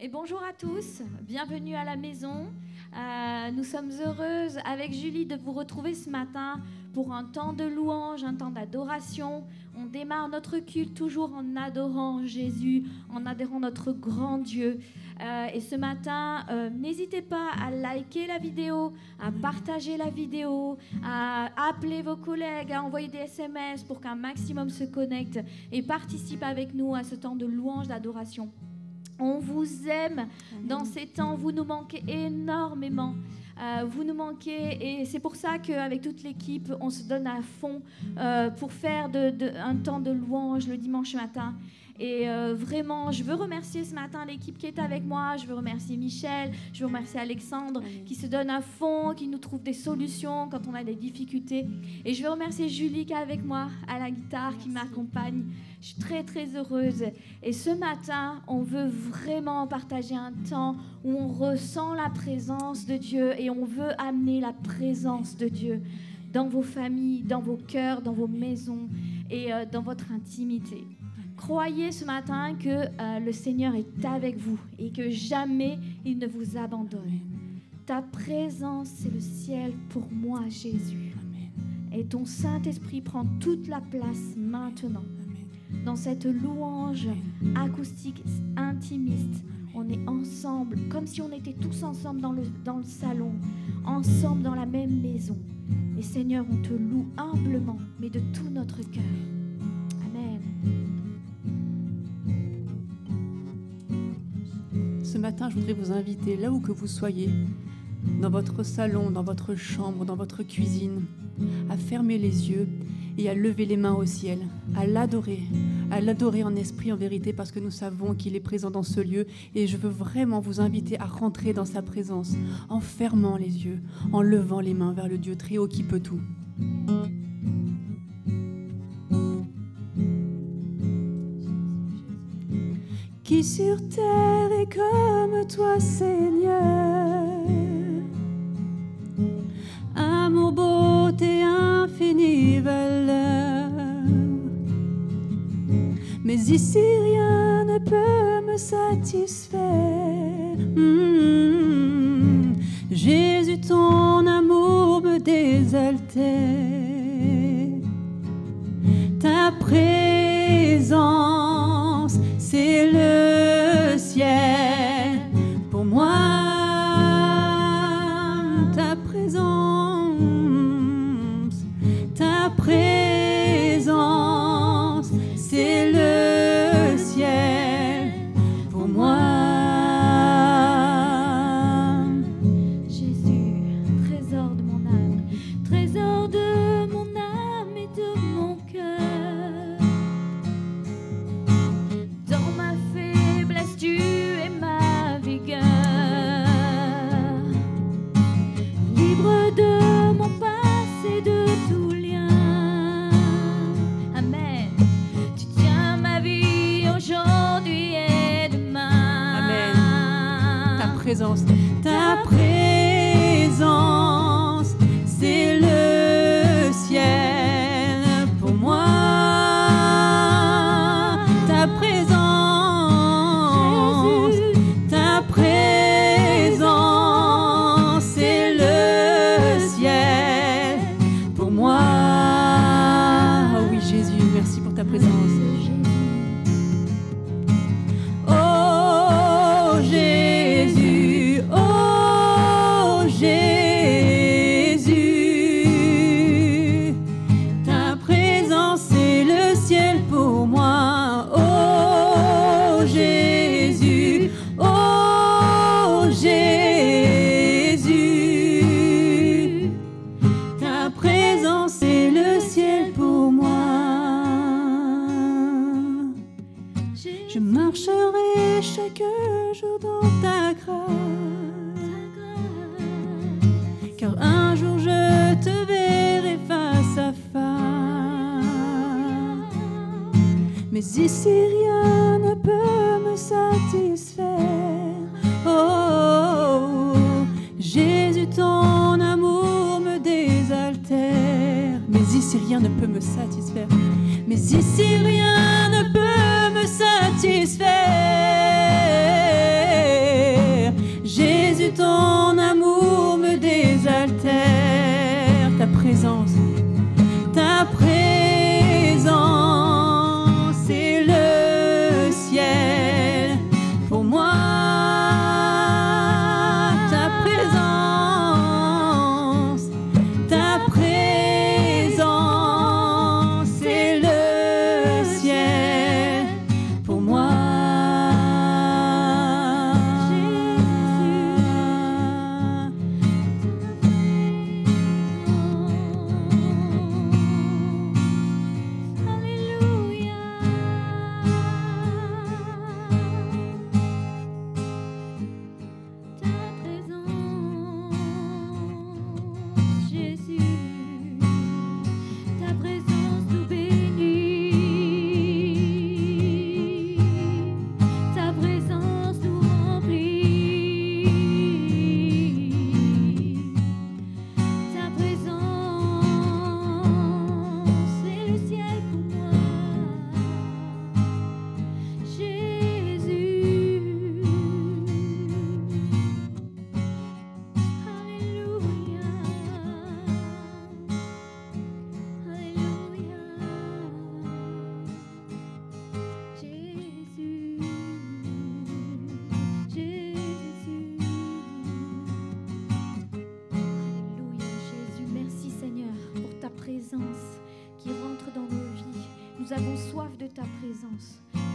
Et bonjour à tous, bienvenue à la maison. Euh, nous sommes heureuses avec Julie de vous retrouver ce matin pour un temps de louange, un temps d'adoration. On démarre notre culte toujours en adorant Jésus, en adorant notre grand Dieu. Euh, et ce matin, euh, n'hésitez pas à liker la vidéo, à partager la vidéo, à appeler vos collègues, à envoyer des SMS pour qu'un maximum se connecte et participe avec nous à ce temps de louange, d'adoration. On vous aime dans ces temps, vous nous manquez énormément. Euh, vous nous manquez et c'est pour ça qu'avec toute l'équipe, on se donne à fond euh, pour faire un temps de louange le dimanche matin. Et euh, vraiment, je veux remercier ce matin l'équipe qui est avec moi. Je veux remercier Michel, je veux remercier Alexandre qui se donne à fond, qui nous trouve des solutions quand on a des difficultés. Et je veux remercier Julie qui est avec moi à la guitare, qui m'accompagne. Je suis très très heureuse. Et ce matin, on veut vraiment partager un temps où on ressent la présence de Dieu et on veut amener la présence de Dieu dans vos familles, dans vos cœurs, dans vos maisons et euh, dans votre intimité. Croyez ce matin que euh, le Seigneur est avec vous et que jamais il ne vous abandonne. Ta présence, c'est le ciel pour moi, Jésus. Et ton Saint-Esprit prend toute la place maintenant. Dans cette louange acoustique, intimiste, on est ensemble, comme si on était tous ensemble dans le, dans le salon, ensemble dans la même maison. Et Seigneur, on te loue humblement, mais de tout notre cœur. ce matin, je voudrais vous inviter, là où que vous soyez, dans votre salon, dans votre chambre, dans votre cuisine, à fermer les yeux et à lever les mains au ciel, à l'adorer, à l'adorer en esprit, en vérité, parce que nous savons qu'il est présent dans ce lieu. Et je veux vraiment vous inviter à rentrer dans sa présence en fermant les yeux, en levant les mains vers le Dieu très haut qui peut tout. qui sur terre est comme toi, Seigneur. Amour, beauté, Mais ici rien ne peut me satisfaire. Hmm. Jésus, ton amour me désaltère.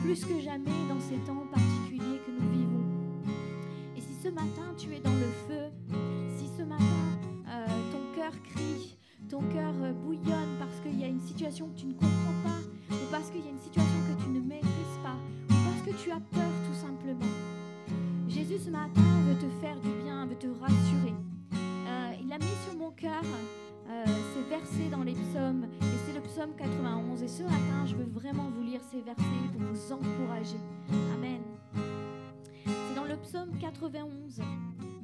Plus que jamais dans ces temps particuliers que nous vivons. Et si ce matin tu es dans le feu, si ce matin euh, ton cœur crie, ton cœur euh, bouillonne parce qu'il y a une situation que tu ne comprends pas, ou parce qu'il y a une situation que tu ne maîtrises pas, ou parce que tu as peur encourager. Amen. C'est dans le psaume 91,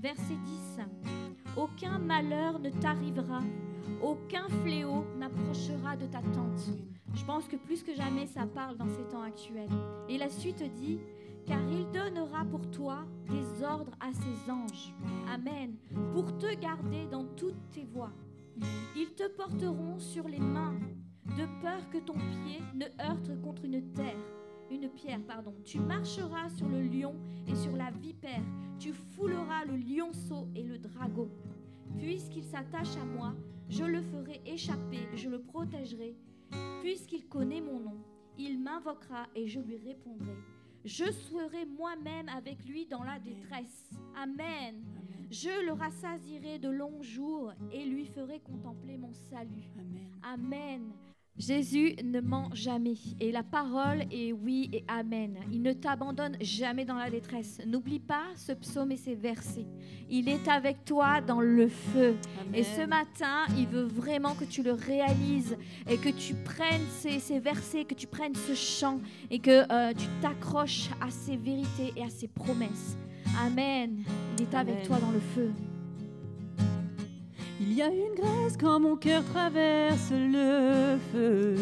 verset 10. Aucun malheur ne t'arrivera, aucun fléau n'approchera de ta tente. Je pense que plus que jamais, ça parle dans ces temps actuels. Et la suite dit, car il donnera pour toi des ordres à ses anges. Amen. Pour te garder dans toutes tes voies. Ils te porteront sur les mains, de peur que ton pied ne heurte contre une terre. Une pierre, pardon. Tu marcheras sur le lion et sur la vipère. Tu fouleras le lionceau et le dragon. Puisqu'il s'attache à moi, je le ferai échapper, je le protégerai. Puisqu'il connaît mon nom, il m'invoquera et je lui répondrai. Je serai moi-même avec lui dans la détresse. Amen. Je le rassasirai de longs jours et lui ferai contempler mon salut. Amen. Jésus ne ment jamais et la parole est oui et amen. Il ne t'abandonne jamais dans la détresse. N'oublie pas ce psaume et ces versets. Il est avec toi dans le feu. Et ce matin, il veut vraiment que tu le réalises et que tu prennes ces, ces versets, que tu prennes ce chant et que euh, tu t'accroches à ces vérités et à ces promesses. Amen. Il est avec toi dans le feu. Il y a une grâce quand mon cœur traverse le feu.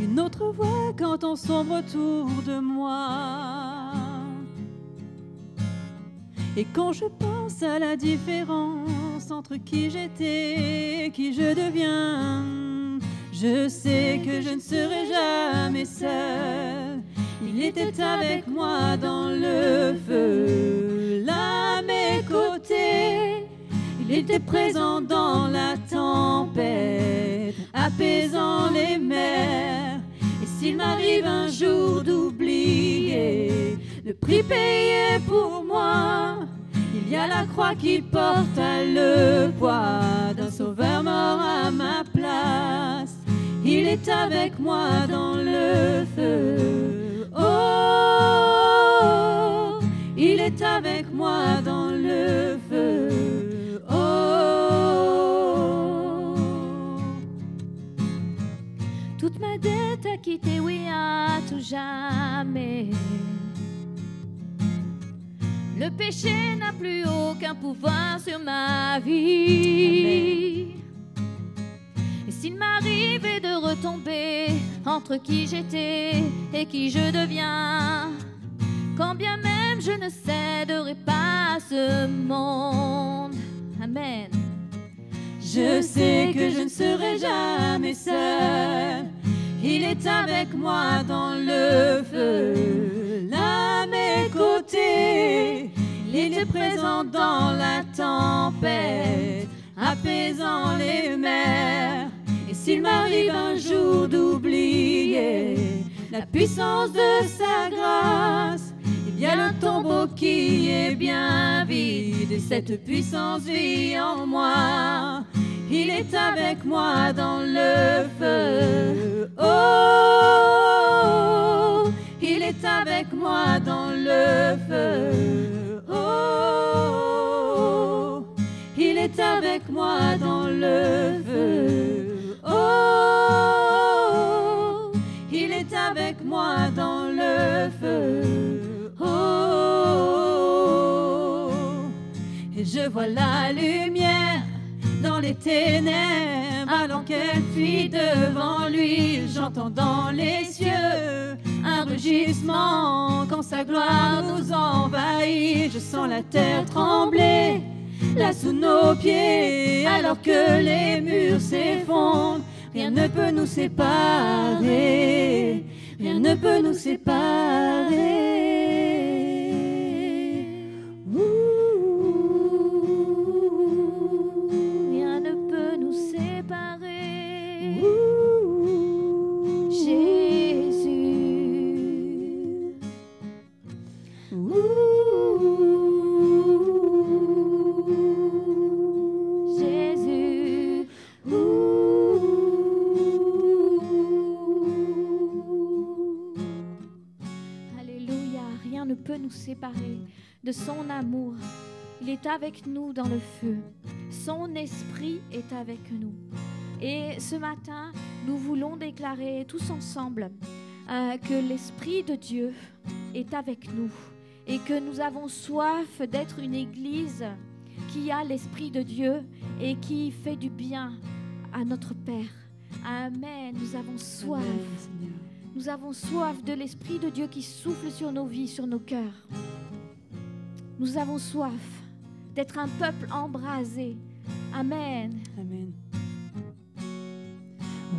Une autre voix quand on sombre autour de moi. Et quand je pense à la différence entre qui j'étais et qui je deviens, je sais que je ne serai jamais seul. Il était avec moi dans le feu, à. Il était présent dans la tempête, apaisant les mers. Et s'il m'arrive un jour d'oublier le prix payé pour moi, il y a la croix qui porte le poids d'un sauveur mort à ma place. Il est avec moi dans le feu. Oh, il est avec moi dans le feu. Oh, Toute ma dette à quitter, oui, à tout jamais. Le péché n'a plus aucun pouvoir sur ma vie. Et s'il m'arrivait de retomber entre qui j'étais et qui je deviens, quand bien même je ne céderai pas à ce monde. Amen. je sais que je ne serai jamais seul. Il est avec moi dans le feu, à mes côtés. Il était présent dans la tempête, apaisant les mers. Et s'il m'arrive un jour d'oublier la puissance de sa grâce, y a un tombeau qui est bien vide et cette puissance vit en moi. Il est avec moi dans le feu. Oh, il est avec moi dans le feu. Oh, il est avec moi dans le feu. Oh, il est avec moi dans le feu. Je vois la lumière dans les ténèbres, alors qu'elle fuit devant lui, j'entends dans les cieux un rugissement quand sa gloire nous envahit. Je sens la terre trembler là sous nos pieds, alors que les murs s'effondrent. Rien ne peut nous séparer, rien ne peut nous séparer. Jésus. Alléluia, rien ne peut nous séparer de son amour. Il est avec nous dans le feu. Son esprit est avec nous. Et ce matin, nous voulons déclarer tous ensemble euh, que l'Esprit de Dieu est avec nous et que nous avons soif d'être une église qui a l'Esprit de Dieu et qui fait du bien à notre Père. Amen. Nous avons soif. Nous avons soif de l'Esprit de Dieu qui souffle sur nos vies, sur nos cœurs. Nous avons soif d'être un peuple embrasé. Amen. Amen.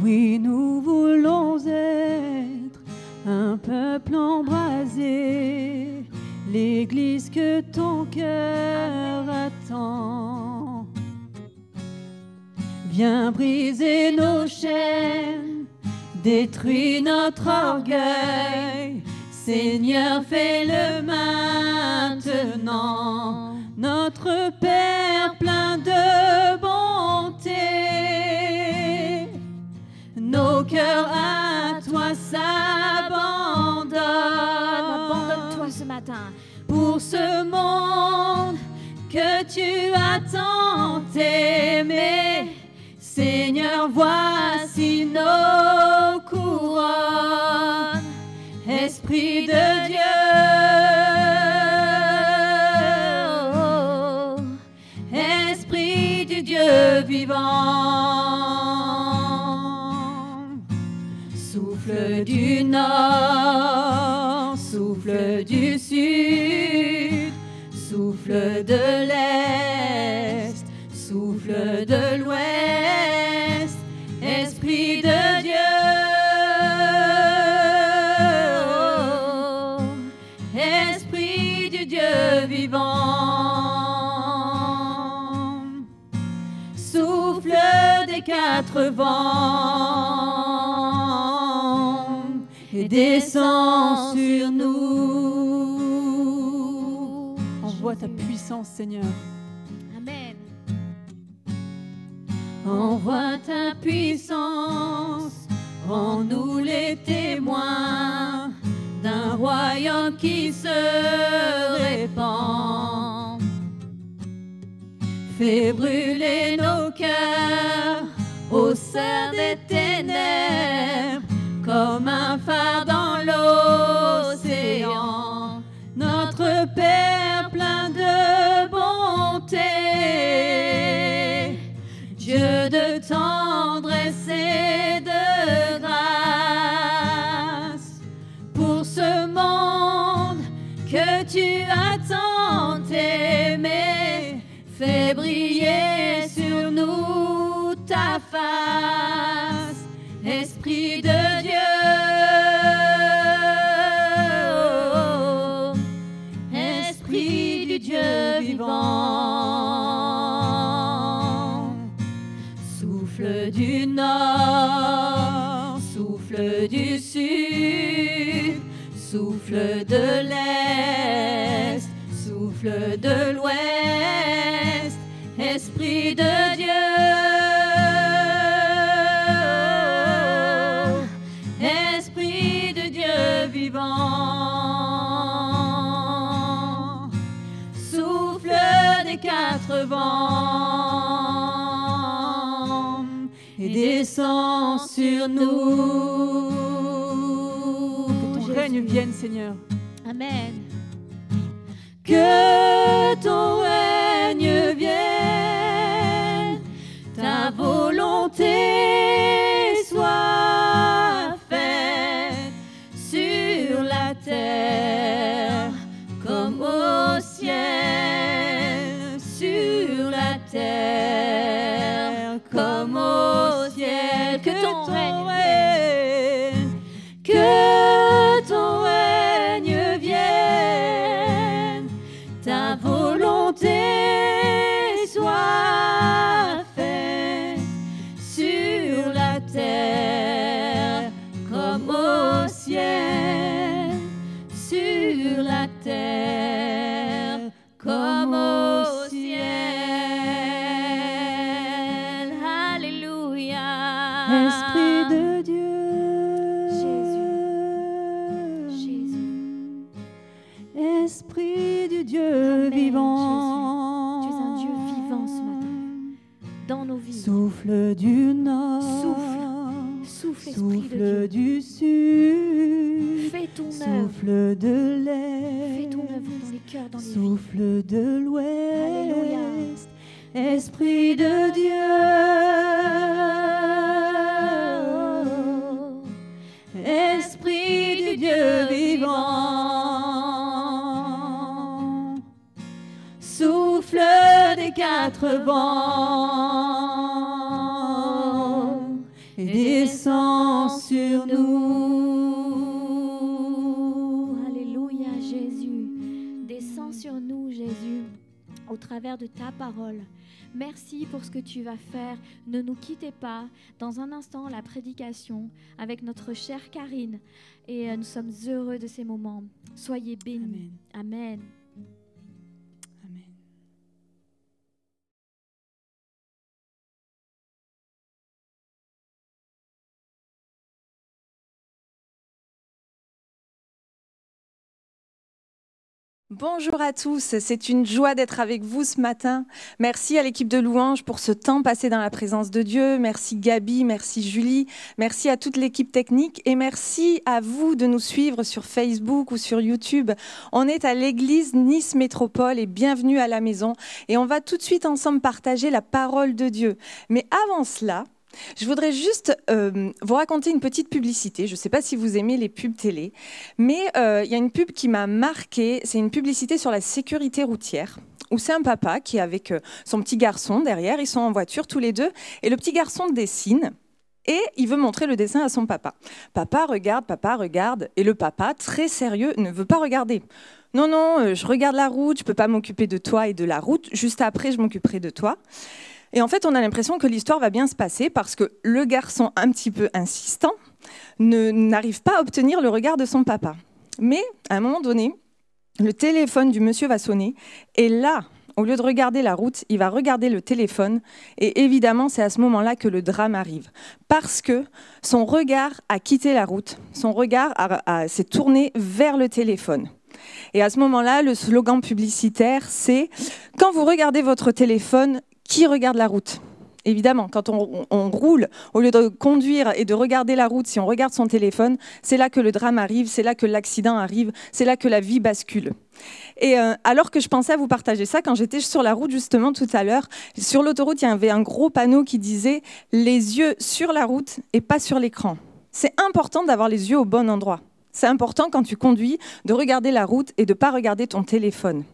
Oui, nous voulons être un peuple embrasé, l'église que ton cœur attend. Viens briser nos chaînes, détruis notre orgueil. Seigneur, fais-le maintenant. Notre Père plein de bonté, nos cœurs à toi s'abandonnent. Abandonne-toi ce matin. Pour ce monde que tu as tant aimé, Seigneur, voici nos couronnes. Esprit de Dieu, Esprit du Dieu vivant, souffle du nord, souffle de l'est, souffle de l'ouest, Esprit de Dieu. Esprit du Dieu vivant, souffle des quatre vents et descend ta puissance, Seigneur. Amen. Envoie ta puissance, rends-nous les témoins d'un royaume qui se répand. Fais brûler nos cœurs au sein des ténèbres, comme un phare dans tendresse et de grâce, pour ce monde que tu as tant aimé, fais briller sur nous ta face, du sud, souffle de l'est, souffle de l'ouest, Esprit de Dieu. Esprit de Dieu vivant, souffle des quatre vents et descend sur nous. Règne vienne, Seigneur. Amen. Que ton règne pour ce que tu vas faire. Ne nous quittez pas. Dans un instant, la prédication avec notre chère Karine. Et euh, nous sommes heureux de ces moments. Soyez bénis. Amen. Amen. Bonjour à tous, c'est une joie d'être avec vous ce matin. Merci à l'équipe de Louange pour ce temps passé dans la présence de Dieu. Merci Gabi, merci Julie, merci à toute l'équipe technique et merci à vous de nous suivre sur Facebook ou sur YouTube. On est à l'église Nice Métropole et bienvenue à la maison et on va tout de suite ensemble partager la parole de Dieu. Mais avant cela, je voudrais juste euh, vous raconter une petite publicité. Je ne sais pas si vous aimez les pubs télé, mais euh, il y a une pub qui m'a marquée. C'est une publicité sur la sécurité routière, où c'est un papa qui est avec euh, son petit garçon derrière. Ils sont en voiture tous les deux, et le petit garçon dessine. Et il veut montrer le dessin à son papa. Papa regarde, papa regarde, et le papa, très sérieux, ne veut pas regarder. Non, non, je regarde la route, je peux pas m'occuper de toi et de la route. Juste après, je m'occuperai de toi. Et en fait, on a l'impression que l'histoire va bien se passer parce que le garçon, un petit peu insistant, n'arrive pas à obtenir le regard de son papa. Mais à un moment donné, le téléphone du monsieur va sonner et là, au lieu de regarder la route, il va regarder le téléphone et évidemment, c'est à ce moment-là que le drame arrive parce que son regard a quitté la route, son regard s'est tourné vers le téléphone. Et à ce moment-là, le slogan publicitaire, c'est Quand vous regardez votre téléphone, qui regarde la route Évidemment, quand on, roule, au lieu de conduire et de regarder la route, si on regarde son téléphone, c'est là que le drame arrive, c'est là que l'accident arrive, c'est là que la vie bascule. Et euh, alors que je pensais à vous partager ça, quand j'étais sur la route justement tout à l'heure, sur l'autoroute, il y avait un gros panneau qui disait les yeux sur la route et pas sur l'écran. C'est important d'avoir les yeux au bon endroit. C'est important quand tu conduis de regarder la route et de ne pas regarder ton téléphone.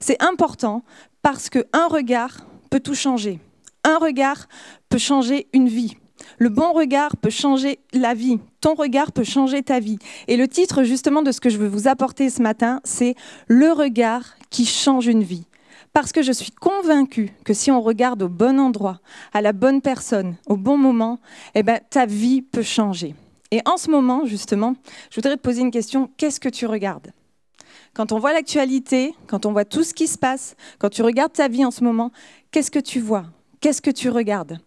C'est important parce qu'un regard peut tout changer. Un regard peut changer une vie. Le bon regard peut changer la vie. Ton regard peut changer ta vie. Et le titre justement de ce que je veux vous apporter ce matin, c'est Le regard qui change une vie. Parce que je suis convaincue que si on regarde au bon endroit, à la bonne personne, au bon moment, eh ben, ta vie peut changer. Et en ce moment, justement, je voudrais te poser une question. Qu'est-ce que tu regardes? Quand on voit l'actualité, quand on voit tout ce qui se passe, quand tu regardes ta vie en ce moment, qu'est-ce que tu vois? Qu'est-ce que tu regardes?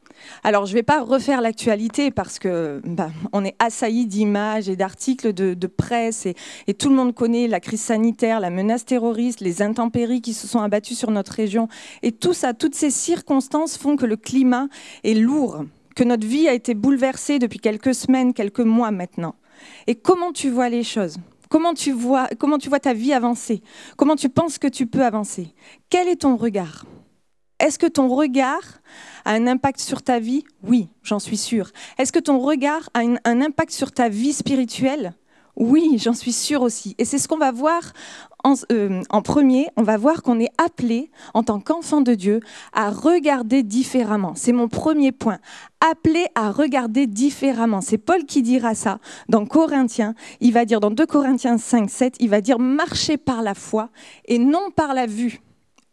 Alors, je ne vais pas refaire l'actualité parce que bah, on est assailli d'images et d'articles de, presse et, et tout le monde connaît la crise sanitaire, la menace terroriste, les intempéries qui se sont abattues sur notre région. Et tout ça, toutes ces circonstances font que le climat est lourd, que notre vie a été bouleversée depuis quelques semaines, quelques mois maintenant. Et comment tu vois les choses? Comment tu vois, comment tu vois ta vie avancer? Comment tu penses que tu peux avancer? Quel est ton regard? Est-ce que ton regard a un impact sur ta vie? Oui, j'en suis sûre. Est-ce que ton regard a un impact sur ta vie spirituelle? Oui, j'en suis sûre aussi. Et c'est ce qu'on va voir en, euh, en premier. On va voir qu'on est appelé, en tant qu'enfant de Dieu, à regarder différemment. C'est mon premier point. Appelé à regarder différemment. C'est Paul qui dira ça dans Corinthiens. Il va dire dans 2 Corinthiens 5, 7, il va dire marcher par la foi et non par la vue.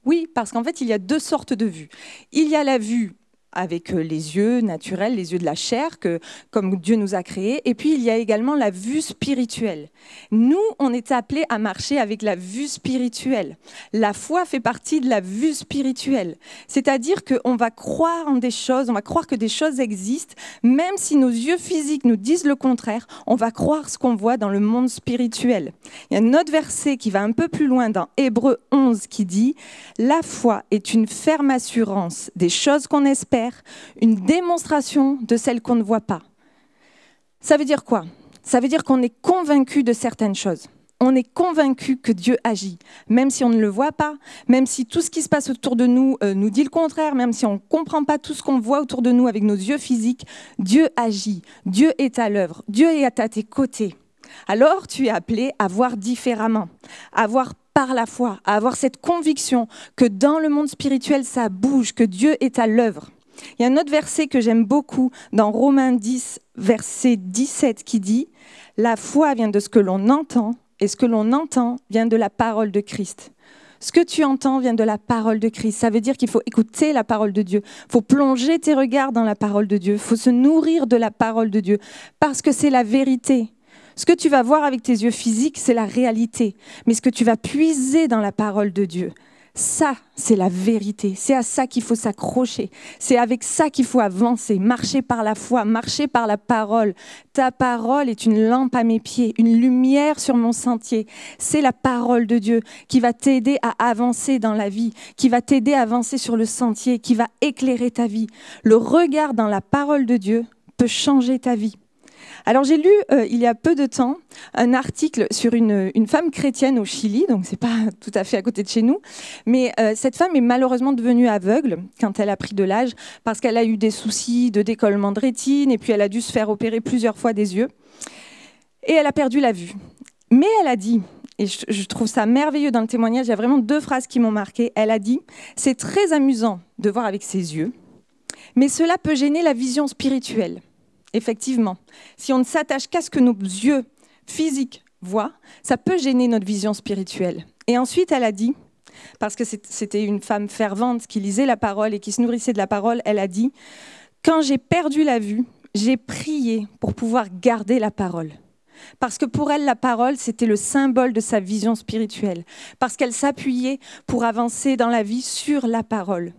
Oui, parce qu'en fait, il y a deux sortes de vues. Il y a la vue avec euh, les yeux naturels, les yeux de la chair, que, comme Dieu nous a créés. Et puis, il y a également la vue spirituelle. Nous, on est appelés à marcher avec la vue spirituelle. La foi fait partie de la vue spirituelle. C'est-à-dire qu'on va croire en des choses, on va croire que des choses existent, même si nos yeux physiques nous disent le contraire, on va croire ce qu'on voit dans le monde spirituel. Il y a un autre verset qui va un peu plus loin dans Hébreu 11 qui dit, La foi est une ferme assurance des choses qu'on espère, une démonstration de celles qu'on ne voit pas. Ça veut dire quoi? Ça veut dire qu'on est convaincu de certaines choses. On est convaincu que Dieu agit, même si on ne le voit pas, même si tout ce qui se passe autour de nous euh, nous dit le contraire, même si on ne comprend pas tout ce qu'on voit autour de nous avec nos yeux physiques, Dieu agit, Dieu est à l'œuvre, Dieu est à tes côtés. Alors tu es appelé à voir différemment, à voir par la foi, à avoir cette conviction que dans le monde spirituel, ça bouge, que Dieu est à l'œuvre. Il y a un autre verset que j'aime beaucoup dans Romains 10, verset 17, qui dit, La foi vient de ce que l'on entend, et ce que l'on entend vient de la parole de Christ. Ce que tu entends vient de la parole de Christ. Ça veut dire qu'il faut écouter la parole de Dieu. Il faut plonger tes regards dans la parole de Dieu. Il faut se nourrir de la parole de Dieu parce que c'est la vérité. Ce que tu vas voir avec tes yeux physiques, c'est la réalité. Mais ce que tu vas puiser dans la parole de Dieu, ça, c'est la vérité. C'est à ça qu'il faut s'accrocher. C'est avec ça qu'il faut avancer, marcher par la foi, marcher par la parole. Ta parole est une lampe à mes pieds, une lumière sur mon sentier. C'est la parole de Dieu qui va t'aider à avancer dans la vie, qui va t'aider à avancer sur le sentier, qui va éclairer ta vie. Le regard dans la parole de Dieu peut changer ta vie. Alors j'ai lu euh, il y a peu de temps un article sur une, femme chrétienne au Chili, donc c'est pas tout à fait à côté de chez nous, mais euh, cette femme est malheureusement devenue aveugle quand elle a pris de l'âge parce qu'elle a eu des soucis de décollement de rétine et puis elle a dû se faire opérer plusieurs fois des yeux et elle a perdu la vue. Mais elle a dit, et je, je trouve ça merveilleux dans le témoignage, il y a vraiment deux phrases qui m'ont marqué. Elle a dit, c'est très amusant de voir avec ses yeux, mais cela peut gêner la vision spirituelle effectivement, si on ne s'attache qu'à ce que nos yeux physiques voient, ça peut gêner notre vision spirituelle. Et ensuite, elle a dit, parce que c'était une femme fervente qui lisait la parole et qui se nourrissait de la parole, elle a dit, quand j'ai perdu la vue, j'ai prié pour pouvoir garder la parole. Parce que pour elle, la parole, c'était le symbole de sa vision spirituelle. Parce qu'elle s'appuyait pour avancer dans la vie sur la parole.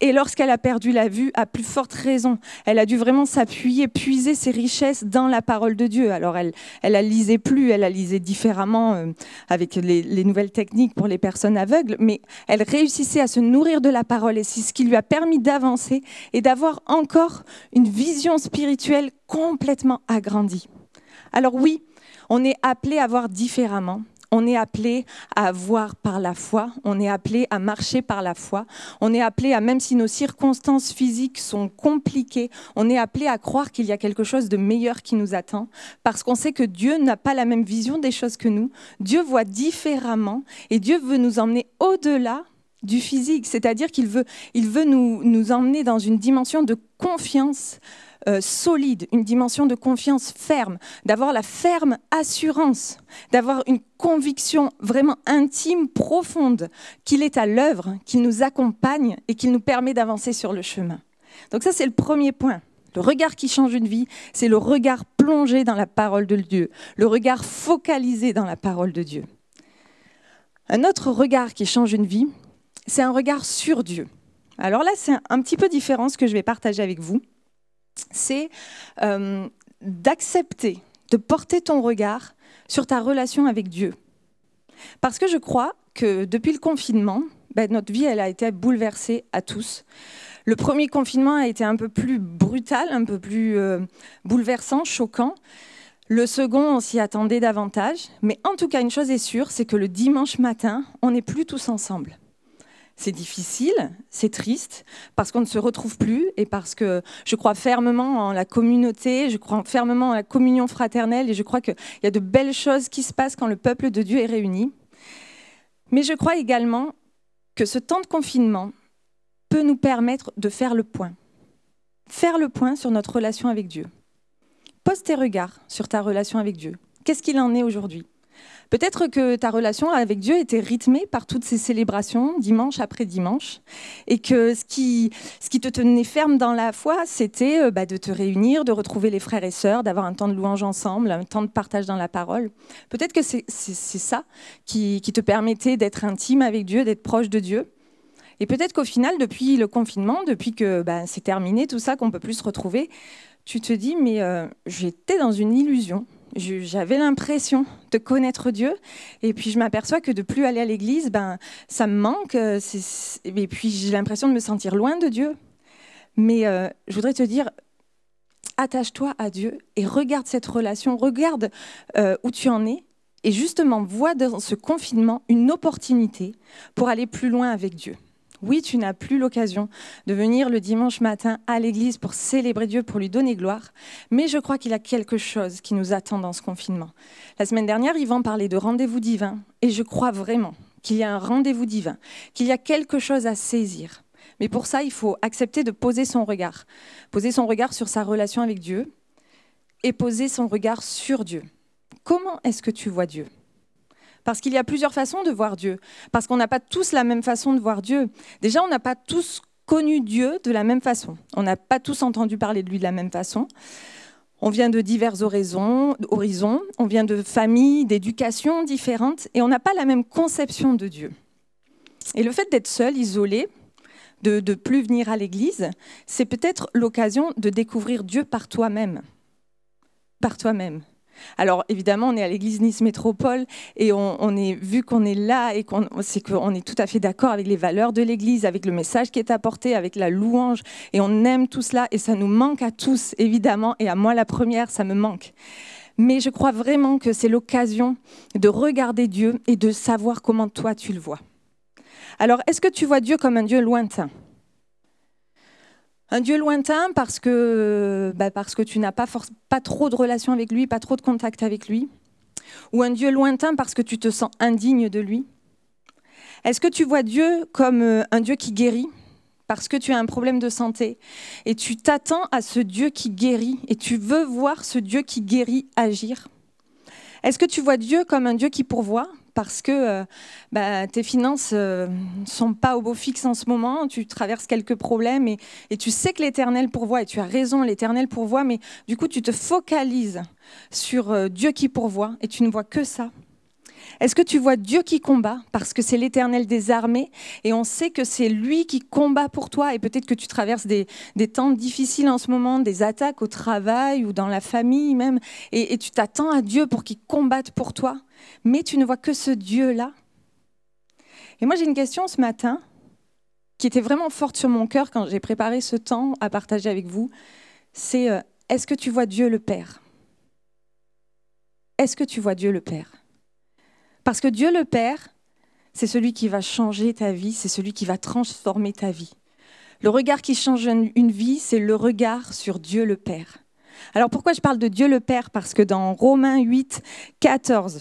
Et lorsqu'elle a perdu la vue, à plus forte raison, elle a dû vraiment s'appuyer, puiser ses richesses dans la parole de Dieu. Alors elle, elle lisait plus, elle la lisait différemment euh, avec les, nouvelles techniques pour les personnes aveugles, mais elle réussissait à se nourrir de la parole et c'est ce qui lui a permis d'avancer et d'avoir encore une vision spirituelle complètement agrandie. Alors oui, on est appelé à voir différemment, on est appelé à voir par la foi, on est appelé à marcher par la foi, on est appelé à, même si nos circonstances physiques sont compliquées, on est appelé à croire qu'il y a quelque chose de meilleur qui nous attend, parce qu'on sait que Dieu n'a pas la même vision des choses que nous, Dieu voit différemment, et Dieu veut nous emmener au-delà du physique, c'est-à-dire qu'il veut, il veut nous, nous emmener dans une dimension de confiance euh, solide, une dimension de confiance ferme, d'avoir la ferme assurance, d'avoir une conviction vraiment intime, profonde, qu'il est à l'œuvre, qu'il nous accompagne et qu'il nous permet d'avancer sur le chemin. Donc ça, c'est le premier point. Le regard qui change une vie, c'est le regard plongé dans la parole de Dieu, le regard focalisé dans la parole de Dieu. Un autre regard qui change une vie, c'est un regard sur Dieu. Alors là, c'est un petit peu différent ce que je vais partager avec vous c'est euh, d'accepter, de porter ton regard sur ta relation avec Dieu. Parce que je crois que depuis le confinement, ben, notre vie elle a été bouleversée à tous. Le premier confinement a été un peu plus brutal, un peu plus euh, bouleversant, choquant. Le second, on s'y attendait davantage. Mais en tout cas, une chose est sûre, c'est que le dimanche matin, on n'est plus tous ensemble. C'est difficile, c'est triste, parce qu'on ne se retrouve plus et parce que je crois fermement en la communauté, je crois fermement en la communion fraternelle et je crois qu'il y a de belles choses qui se passent quand le peuple de Dieu est réuni. Mais je crois également que ce temps de confinement peut nous permettre de faire le point. Faire le point sur notre relation avec Dieu. Pose tes regards sur ta relation avec Dieu. Qu'est-ce qu'il en est aujourd'hui? Peut-être que ta relation avec Dieu était rythmée par toutes ces célébrations, dimanche après dimanche, et que ce qui, te tenait ferme dans la foi, c'était euh, bah, de te réunir, de retrouver les frères et sœurs, d'avoir un temps de louange ensemble, un temps de partage dans la parole. Peut-être que c'est ça qui, qui te permettait d'être intime avec Dieu, d'être proche de Dieu. Et peut-être qu'au final, depuis le confinement, depuis que bah, c'est terminé, tout ça, qu'on peut plus se retrouver, tu te dis, mais euh, j'étais dans une illusion j'avais l'impression de connaître Dieu, et puis je m'aperçois que de plus aller à l'église, ben, ça me manque, euh, et puis j'ai l'impression de me sentir loin de Dieu. Mais euh, je voudrais te dire, attache-toi à Dieu et regarde cette relation, regarde euh, où tu en es, et justement vois dans ce confinement une opportunité pour aller plus loin avec Dieu. Oui, tu n'as plus l'occasion de venir le dimanche matin à l'église pour célébrer Dieu, pour lui donner gloire, mais je crois qu'il y a quelque chose qui nous attend dans ce confinement. La semaine dernière, Yvan parlait de rendez-vous divin, et je crois vraiment qu'il y a un rendez-vous divin, qu'il y a quelque chose à saisir. Mais pour ça, il faut accepter de poser son regard, poser son regard sur sa relation avec Dieu et poser son regard sur Dieu. Comment est-ce que tu vois Dieu? Parce qu'il y a plusieurs façons de voir Dieu. Parce qu'on n'a pas tous la même façon de voir Dieu. Déjà, on n'a pas tous connu Dieu de la même façon. On n'a pas tous entendu parler de lui de la même façon. On vient de divers horizons, on vient de familles, d'éducations différentes, et on n'a pas la même conception de Dieu. Et le fait d'être seul, isolé, de ne plus venir à l'église, c'est peut-être l'occasion de découvrir Dieu par toi-même. Par toi-même. Alors évidemment, on est à l'église Nice Métropole et on, est vu qu'on est là et qu'on c'est qu'on est tout à fait d'accord avec les valeurs de l'église, avec le message qui est apporté, avec la louange et on aime tout cela et ça nous manque à tous évidemment et à moi la première, ça me manque. Mais je crois vraiment que c'est l'occasion de regarder Dieu et de savoir comment toi tu le vois. Alors, est-ce que tu vois Dieu comme un Dieu lointain? Un Dieu lointain parce que, bah, tu n'as pas, pas trop de relation avec lui, pas trop de contact avec lui. Ou un Dieu lointain parce que tu te sens indigne de lui. Est-ce que tu vois Dieu comme euh, un Dieu qui guérit parce que tu as un problème de santé et tu t'attends à ce Dieu qui guérit et tu veux voir ce Dieu qui guérit agir? Est-ce que tu vois Dieu comme un Dieu qui pourvoit? Parce que euh, bah, tes finances ne euh, sont pas au beau fixe en ce moment, tu traverses quelques problèmes et, tu sais que l'Éternel pourvoit, et tu as raison, l'Éternel pourvoit, mais du coup tu te focalises sur euh, Dieu qui pourvoit et tu ne vois que ça. Est-ce que tu vois Dieu qui combat parce que c'est l'Éternel des armées et on sait que c'est lui qui combat pour toi et peut-être que tu traverses des, temps difficiles en ce moment, des attaques au travail ou dans la famille même et, et tu t'attends à Dieu pour qu'il combatte pour toi? Mais tu ne vois que ce Dieu-là. Et moi j'ai une question ce matin qui était vraiment forte sur mon cœur quand j'ai préparé ce temps à partager avec vous, c'est euh, est-ce que tu vois Dieu le Père? Est-ce que tu vois Dieu le Père? Parce que Dieu le Père, c'est celui qui va changer ta vie, c'est celui qui va transformer ta vie. Le regard qui change une vie, c'est le regard sur Dieu le Père. Alors pourquoi je parle de Dieu le Père? Parce que dans Romains 8, 14,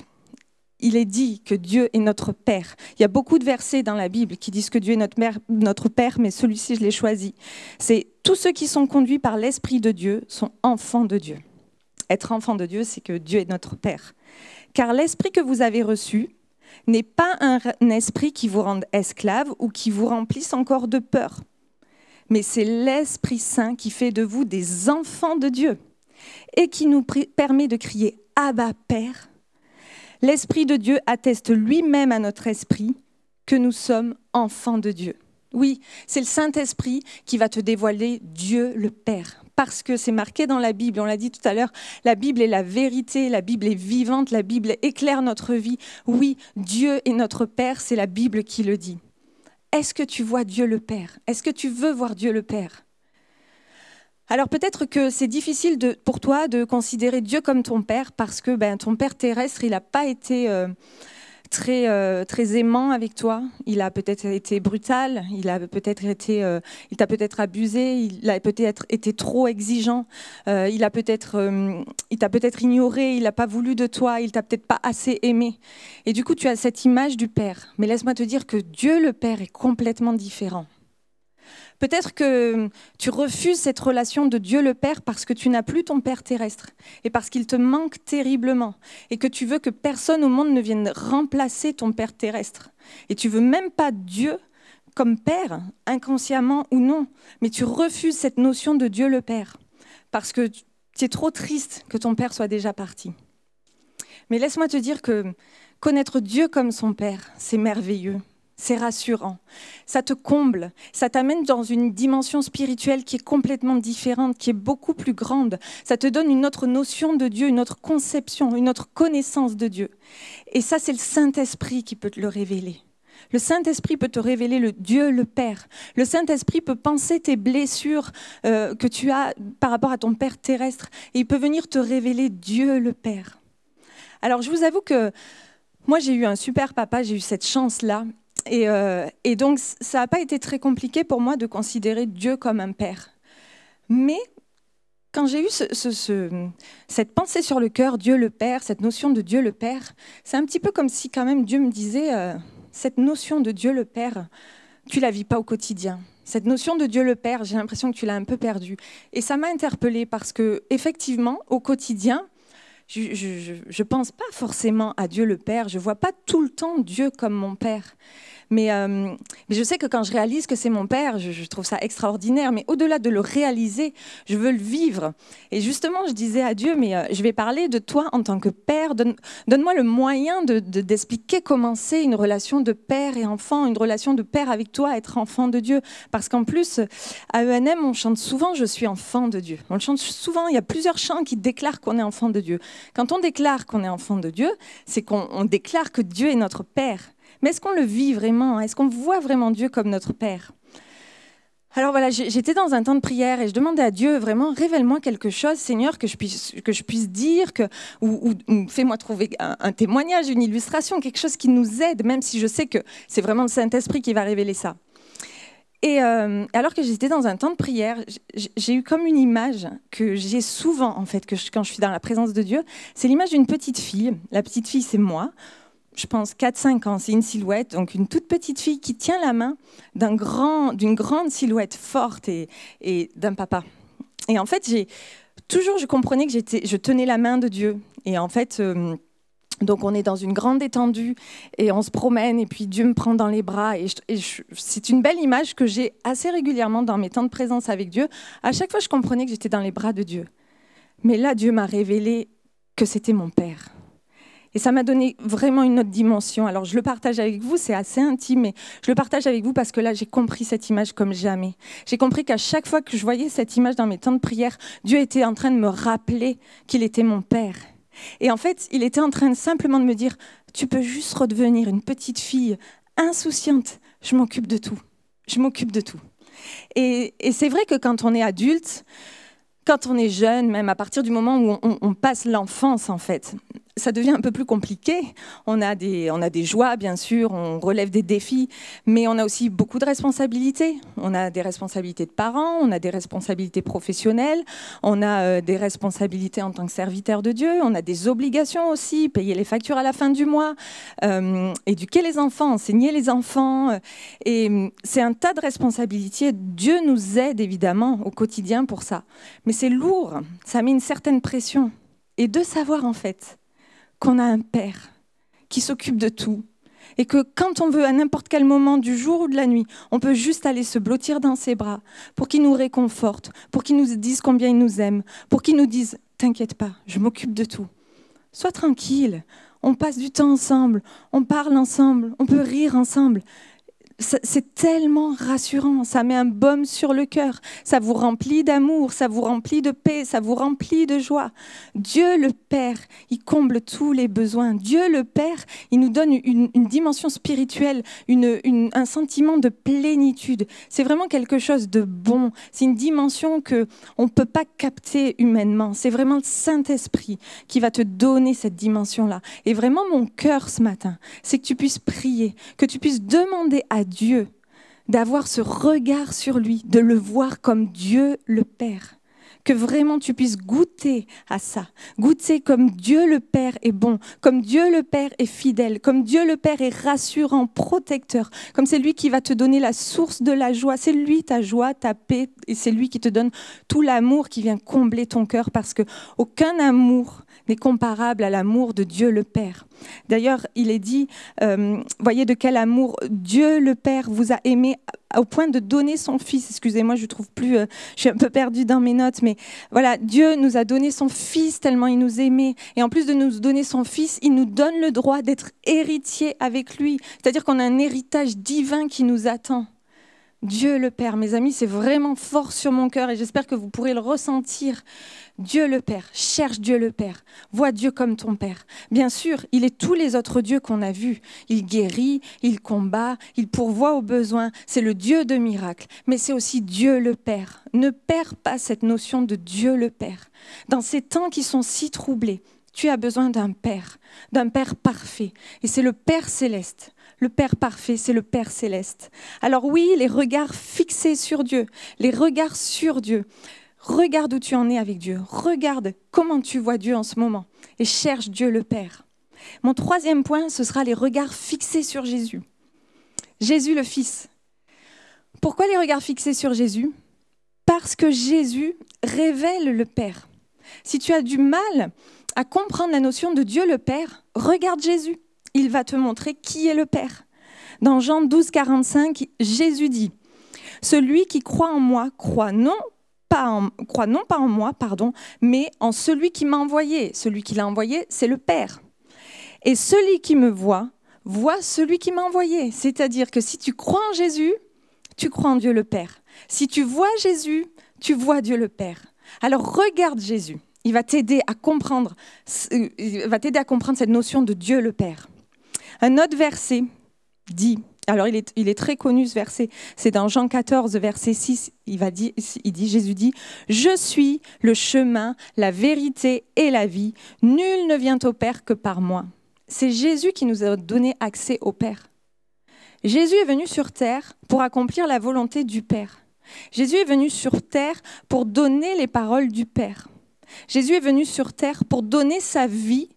il est dit que Dieu est notre Père. Il y a beaucoup de versets dans la Bible qui disent que Dieu est notre, mère, notre Père, mais celui-ci, je l'ai choisi. C'est tous ceux qui sont conduits par l'Esprit de Dieu sont enfants de Dieu. Être enfant de Dieu, c'est que Dieu est notre Père. Car l'esprit que vous avez reçu n'est pas un esprit qui vous rende esclave ou qui vous remplisse encore de peur, mais c'est l'Esprit Saint qui fait de vous des enfants de Dieu et qui nous permet de crier Abba Père. L'Esprit de Dieu atteste lui-même à notre esprit que nous sommes enfants de Dieu. Oui, c'est le Saint-Esprit qui va te dévoiler Dieu le Père parce que c'est marqué dans la Bible, on l'a dit tout à l'heure, la Bible est la vérité, la Bible est vivante, la Bible éclaire notre vie. Oui, Dieu est notre Père, c'est la Bible qui le dit. Est-ce que tu vois Dieu le Père? Est-ce que tu veux voir Dieu le Père? Alors peut-être que c'est difficile pour toi de considérer Dieu comme ton père parce que ben, ton père terrestre, il n'a pas été euh, très, euh, très aimant avec toi. Il a peut-être été brutal, il a peut-être été, euh, il t'a peut-être abusé, il a peut-être été trop exigeant, il a peut-être, t'a peut-être ignoré, il n'a pas voulu de toi, il t'a peut-être pas assez aimé. Et du coup, tu as cette image du Père. Mais laisse-moi te dire que Dieu le Père est complètement différent. Peut-être que tu refuses cette relation de Dieu le Père parce que tu n'as plus ton Père terrestre et parce qu'il te manque terriblement et que tu veux que personne au monde ne vienne remplacer ton Père terrestre. Et tu veux même pas Dieu comme Père, inconsciemment ou non, mais tu refuses cette notion de Dieu le Père parce que tu es trop triste que ton Père soit déjà parti. Mais laisse-moi te dire que connaître Dieu comme son Père, c'est merveilleux. C'est rassurant, ça te comble, ça t'amène dans une dimension spirituelle qui est complètement différente, qui est beaucoup plus grande. Ça te donne une autre notion de Dieu, une autre conception, une autre connaissance de Dieu. Et ça, c'est le Saint-Esprit qui peut te le révéler. Le Saint-Esprit peut te révéler le Dieu, le Père. Le Saint-Esprit peut penser tes blessures euh, que tu as par rapport à ton Père terrestre et il peut venir te révéler Dieu, le Père. Alors je vous avoue que moi j'ai eu un super papa, j'ai eu cette chance-là euh, et, donc, ça n'a pas été très compliqué pour moi de considérer Dieu comme un père. Mais quand j'ai eu cette pensée sur le cœur, Dieu le Père, cette notion de Dieu le Père, c'est un petit peu comme si quand même Dieu me disait, euh, cette notion de Dieu le Père, tu la vis pas au quotidien. Cette notion de Dieu le Père, j'ai l'impression que tu l'as un peu perdue. Et ça m'a interpellée parce que effectivement, au quotidien, je ne pense pas forcément à Dieu le Père, je vois pas tout le temps Dieu comme mon Père. Mais, euh, mais, je sais que quand je réalise que c'est mon père, je, trouve ça extraordinaire. Mais au-delà de le réaliser, je veux le vivre. Et justement, je disais à Dieu, mais euh, je vais parler de toi en tant que père. Donne, moi le moyen d'expliquer de, comment c'est une relation de père et enfant, une relation de père avec toi, être enfant de Dieu. Parce qu'en plus, à ENM, on chante souvent Je suis enfant de Dieu. On le chante souvent, il y a plusieurs chants qui déclarent qu'on est enfant de Dieu. Quand on déclare qu'on est enfant de Dieu, c'est qu'on déclare que Dieu est notre père. Mais est-ce qu'on le vit vraiment? Est-ce qu'on voit vraiment Dieu comme notre Père? Alors voilà, j'étais dans un temps de prière et je demandais à Dieu vraiment, révèle-moi quelque chose, Seigneur, que je puisse, que je puisse dire, que, ou, fais-moi trouver un, témoignage, une illustration, quelque chose qui nous aide, même si je sais que c'est vraiment le Saint-Esprit qui va révéler ça. Et euh, alors que j'étais dans un temps de prière, j'ai eu comme une image que j'ai souvent, en fait, que quand je suis dans la présence de Dieu, c'est l'image d'une petite fille. La petite fille, c'est moi je pense, 4-5 ans. C'est une silhouette, donc une toute petite fille qui tient la main d'une grand, grande silhouette forte et, d'un papa. Et en fait, j'ai toujours, je comprenais que je tenais la main de Dieu. Et en fait, euh, donc on est dans une grande étendue et on se promène et puis Dieu me prend dans les bras. Et c'est une belle image que j'ai assez régulièrement dans mes temps de présence avec Dieu. À chaque fois, je comprenais que j'étais dans les bras de Dieu. Mais là, Dieu m'a révélé que c'était mon Père et ça m'a donné vraiment une autre dimension. Alors je le partage avec vous, c'est assez intime, mais je le partage avec vous parce que là, j'ai compris cette image comme jamais. J'ai compris qu'à chaque fois que je voyais cette image dans mes temps de prière, Dieu était en train de me rappeler qu'il était mon Père. Et en fait, il était en train simplement de me dire, tu peux juste redevenir une petite fille insouciante, je m'occupe de tout. Je m'occupe de tout. Et, c'est vrai que quand on est adulte, quand on est jeune, même à partir du moment où on passe l'enfance en fait, ça devient un peu plus compliqué. On a, des, joies, bien sûr, on relève des défis, mais on a aussi beaucoup de responsabilités. On a des responsabilités de parents, on a des responsabilités professionnelles, on a euh, des responsabilités en tant que serviteur de Dieu, on a des obligations aussi, payer les factures à la fin du mois, euh, éduquer les enfants, enseigner les enfants. Euh, et c'est un tas de responsabilités. Dieu nous aide évidemment au quotidien pour ça. Mais c'est lourd, ça met une certaine pression. Et de savoir en fait qu'on a un Père qui s'occupe de tout. Et que quand on veut, à n'importe quel moment du jour ou de la nuit, on peut juste aller se blottir dans ses bras pour qu'il nous réconforte, pour qu'il nous dise combien il nous aime, pour qu'il nous dise T'inquiète pas, je m'occupe de tout. Sois tranquille, on passe du temps ensemble, on parle ensemble, on peut rire ensemble c'est tellement rassurant, ça met un baume sur le cœur, ça vous remplit d'amour, ça vous remplit de paix, ça vous remplit de joie. Dieu le Père, il comble tous les besoins. Dieu le Père, il nous donne une, dimension spirituelle, un sentiment de plénitude. C'est vraiment quelque chose de bon. C'est une dimension que on ne peut pas capter humainement. C'est vraiment le Saint-Esprit qui va te donner cette dimension-là. Et vraiment, mon cœur ce matin, c'est que tu puisses prier, que tu puisses demander à Dieu, d'avoir ce regard sur lui, de le voir comme Dieu le Père, que vraiment tu puisses goûter à ça. Goûter comme Dieu le Père est bon, comme Dieu le Père est fidèle, comme Dieu le Père est rassurant, protecteur, comme c'est lui qui va te donner la source de la joie. C'est lui ta joie, ta paix, et c'est lui qui te donne tout l'amour qui vient combler ton cœur parce que aucun amour n'est comparable à l'amour de Dieu le Père. D'ailleurs, il est dit, euh, voyez de quel amour Dieu le Père vous a aimé au point de donner son Fils. Excusez-moi, je trouve plus, euh, je suis un peu perdue dans mes notes, mais voilà, Dieu nous a donné son Fils tellement il nous aimait. Et en plus de nous donner son Fils, il nous donne le droit d'être héritier avec lui. C'est-à-dire qu'on a un héritage divin qui nous attend. Dieu le Père, mes amis, c'est vraiment fort sur mon cœur et j'espère que vous pourrez le ressentir. Dieu le Père, cherche Dieu le Père, vois Dieu comme ton Père. Bien sûr, il est tous les autres dieux qu'on a vus. Il guérit, il combat, il pourvoit aux besoins. C'est le Dieu de miracles, mais c'est aussi Dieu le Père. Ne perds pas cette notion de Dieu le Père. Dans ces temps qui sont si troublés, tu as besoin d'un Père, d'un Père parfait. Et c'est le Père céleste. Le Père parfait, c'est le Père céleste. Alors oui, les regards fixés sur Dieu, les regards sur Dieu. Regarde où tu en es avec Dieu. Regarde comment tu vois Dieu en ce moment. Et cherche Dieu le Père. Mon troisième point, ce sera les regards fixés sur Jésus. Jésus le Fils. Pourquoi les regards fixés sur Jésus? Parce que Jésus révèle le Père. Si tu as du mal à comprendre la notion de Dieu le Père, regarde Jésus. Il va te montrer qui est le Père. Dans Jean 12, 45, Jésus dit, Celui qui croit en moi croit non pas en moi, pardon, mais en celui qui m'a envoyé. Celui qui l'a envoyé, c'est le Père. Et celui qui me voit, voit celui qui m'a envoyé. C'est-à-dire que si tu crois en Jésus, tu crois en Dieu le Père. Si tu vois Jésus, tu vois Dieu le Père. Alors regarde Jésus. Il va t'aider à comprendre, il va t'aider à comprendre cette notion de Dieu le Père. Un autre verset dit alors il est, très connu ce verset, c'est dans Jean 14, verset 6, il, va dire, il dit, Jésus dit, Je suis le chemin, la vérité et la vie, nul ne vient au Père que par moi. C'est Jésus qui nous a donné accès au Père. Jésus est venu sur terre pour accomplir la volonté du Père. Jésus est venu sur terre pour donner les paroles du Père. Jésus est venu sur terre pour donner sa vie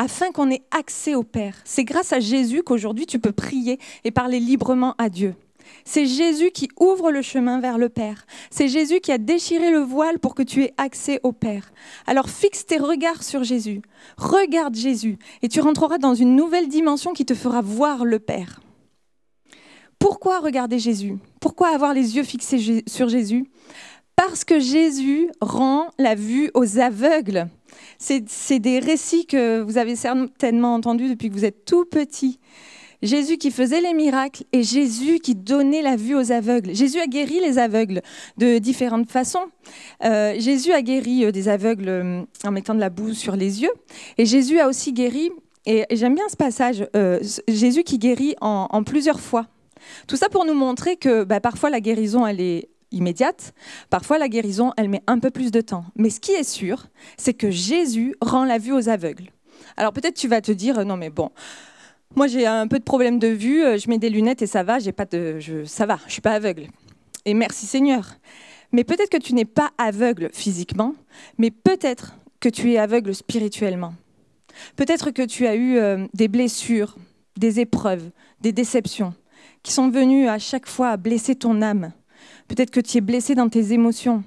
afin qu'on ait accès au Père. C'est grâce à Jésus qu'aujourd'hui tu peux prier et parler librement à Dieu. C'est Jésus qui ouvre le chemin vers le Père. C'est Jésus qui a déchiré le voile pour que tu aies accès au Père. Alors fixe tes regards sur Jésus. Regarde Jésus et tu rentreras dans une nouvelle dimension qui te fera voir le Père. Pourquoi regarder Jésus? Pourquoi avoir les yeux fixés sur Jésus? Parce que Jésus rend la vue aux aveugles. C'est des récits que vous avez certainement entendus depuis que vous êtes tout petit. Jésus qui faisait les miracles et Jésus qui donnait la vue aux aveugles. Jésus a guéri les aveugles de différentes façons. Euh, Jésus a guéri euh, des aveugles euh, en mettant de la boue sur les yeux. Et Jésus a aussi guéri, et, j'aime bien ce passage, Jésus qui guérit en, plusieurs fois. Tout ça pour nous montrer que bah, parfois la guérison, elle est immédiate. Parfois, la guérison, elle met un peu plus de temps. Mais ce qui est sûr, c'est que Jésus rend la vue aux aveugles. Alors peut-être tu vas te dire, non mais bon, moi j'ai un peu de problème de vue, je mets des lunettes et ça va, j'ai pas de, je, ça va, je suis pas aveugle. Et merci Seigneur. Mais peut-être que tu n'es pas aveugle physiquement, mais peut-être que tu es aveugle spirituellement. Peut-être que tu as eu euh, des blessures, des épreuves, des déceptions qui sont venues à chaque fois blesser ton âme. Peut-être que tu es blessé dans tes émotions.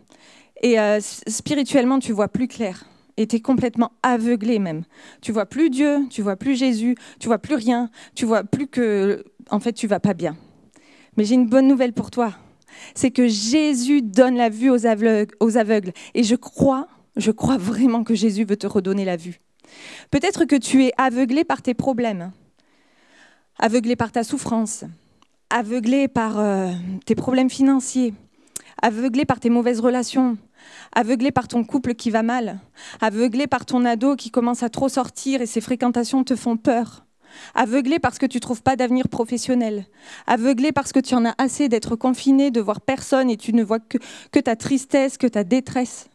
Et euh, spirituellement, tu vois plus clair. Et tu es complètement aveuglé même. Tu vois plus Dieu, tu vois plus Jésus, tu vois plus rien. Tu vois plus que, en fait, tu vas pas bien. Mais j'ai une bonne nouvelle pour toi. C'est que Jésus donne la vue aux aveugles, aux aveugles. Et je crois, je crois vraiment que Jésus veut te redonner la vue. Peut-être que tu es aveuglé par tes problèmes, aveuglé par ta souffrance, aveuglé par euh, tes problèmes financiers, aveuglé par tes mauvaises relations, aveuglé par ton couple qui va mal, aveuglé par ton ado qui commence à trop sortir et ses fréquentations te font peur, aveuglé parce que tu trouves pas d'avenir professionnel, aveuglé parce que tu en as assez d'être confiné, de voir personne et tu ne vois que, que ta tristesse, que ta détresse.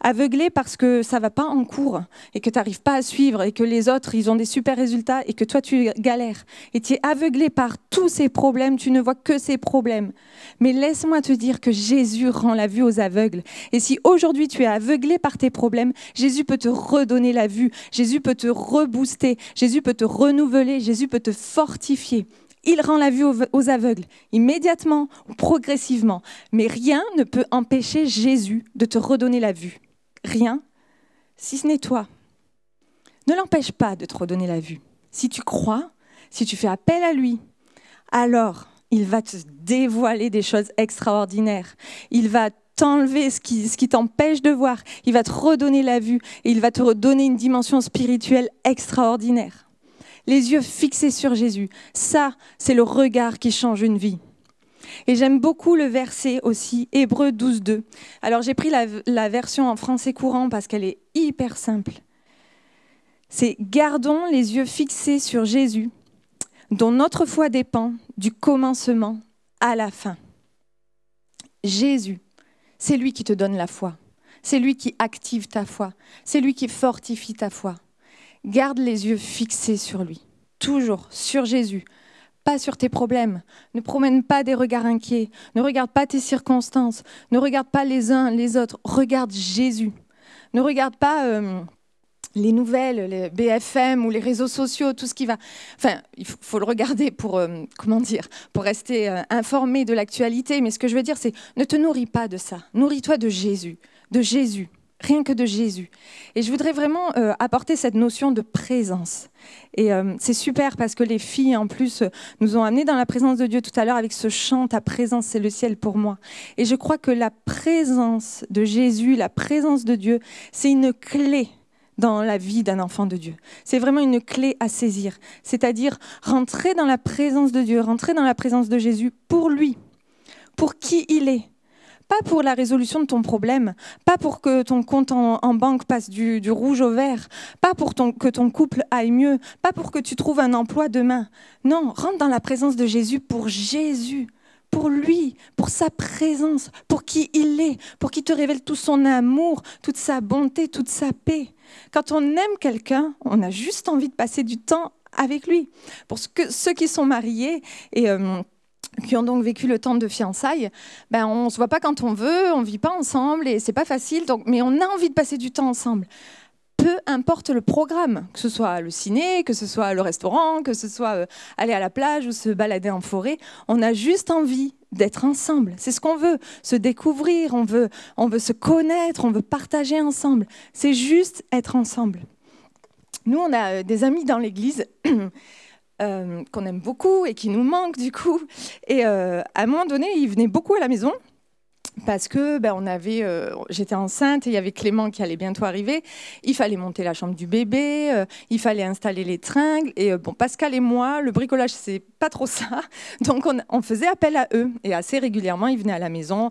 Aveuglé parce que ça va pas en cours et que tu n'arrives pas à suivre et que les autres, ils ont des super résultats et que toi, tu galères. Et tu es aveuglé par tous ces problèmes, tu ne vois que ces problèmes. Mais laisse-moi te dire que Jésus rend la vue aux aveugles. Et si aujourd'hui tu es aveuglé par tes problèmes, Jésus peut te redonner la vue, Jésus peut te rebooster, Jésus peut te renouveler, Jésus peut te fortifier. Il rend la vue aux aveugles, immédiatement ou progressivement. Mais rien ne peut empêcher Jésus de te redonner la vue. Rien, si ce n'est toi. Ne l'empêche pas de te redonner la vue. Si tu crois, si tu fais appel à lui, alors il va te dévoiler des choses extraordinaires. Il va t'enlever ce qui, ce qui t'empêche de voir. Il va te redonner la vue et il va te redonner une dimension spirituelle extraordinaire les yeux fixés sur Jésus. Ça, c'est le regard qui change une vie. Et j'aime beaucoup le verset aussi, Hébreu 12, 2. Alors j'ai pris la, la, version en français courant parce qu'elle est hyper simple. C'est Gardons les yeux fixés sur Jésus, dont notre foi dépend du commencement à la fin. Jésus, c'est lui qui te donne la foi. C'est lui qui active ta foi. C'est lui qui fortifie ta foi. Garde les yeux fixés sur lui, toujours sur Jésus, pas sur tes problèmes. Ne promène pas des regards inquiets. Ne regarde pas tes circonstances. Ne regarde pas les uns les autres. Regarde Jésus. Ne regarde pas euh, les nouvelles, les BFM ou les réseaux sociaux, tout ce qui va. Enfin, il faut, le regarder pour euh, comment dire, pour rester euh, informé de l'actualité. Mais ce que je veux dire, c'est ne te nourris pas de ça. Nourris-toi de Jésus, de Jésus rien que de Jésus. Et je voudrais vraiment euh, apporter cette notion de présence. Et euh, c'est super parce que les filles, en plus, nous ont amenés dans la présence de Dieu tout à l'heure avec ce chant, Ta présence, c'est le ciel pour moi. Et je crois que la présence de Jésus, la présence de Dieu, c'est une clé dans la vie d'un enfant de Dieu. C'est vraiment une clé à saisir. C'est-à-dire rentrer dans la présence de Dieu, rentrer dans la présence de Jésus pour lui, pour qui il est, pas pour la résolution de ton problème, pas pour que ton compte en, banque passe du, rouge au vert, pas pour que ton couple aille mieux, pas pour que tu trouves un emploi demain. Non, rentre dans la présence de Jésus pour Jésus, pour lui, pour sa présence, pour qui il est, pour qu'il te révèle tout son amour, toute sa bonté, toute sa paix. Quand on aime quelqu'un, on a juste envie de passer du temps avec lui. Pour ceux qui sont mariés et euh, qui ont donc vécu le temps de fiançailles, ben on se voit pas quand on veut, on vit pas ensemble et c'est pas facile. Donc, mais on a envie de passer du temps ensemble. Peu importe le programme, que ce soit le ciné, que ce soit le restaurant, que ce soit euh, aller à la plage ou se balader en forêt, on a juste envie d'être ensemble. C'est ce qu'on veut, se découvrir, on veut, on veut se connaître, on veut partager ensemble. C'est juste être ensemble. Nous, on a euh, des amis dans l'église Euh, qu'on aime beaucoup et qui nous manque du coup. Et euh, à un moment donné, il venait beaucoup à la maison parce que ben, on avait, euh, j'étais enceinte et il y avait Clément qui allait bientôt arriver. Il fallait monter la chambre du bébé, euh, il fallait installer les tringles. Et euh, bon, Pascal et moi, le bricolage, c'est pas trop ça. Donc on, faisait appel à eux et assez régulièrement, ils venaient à la maison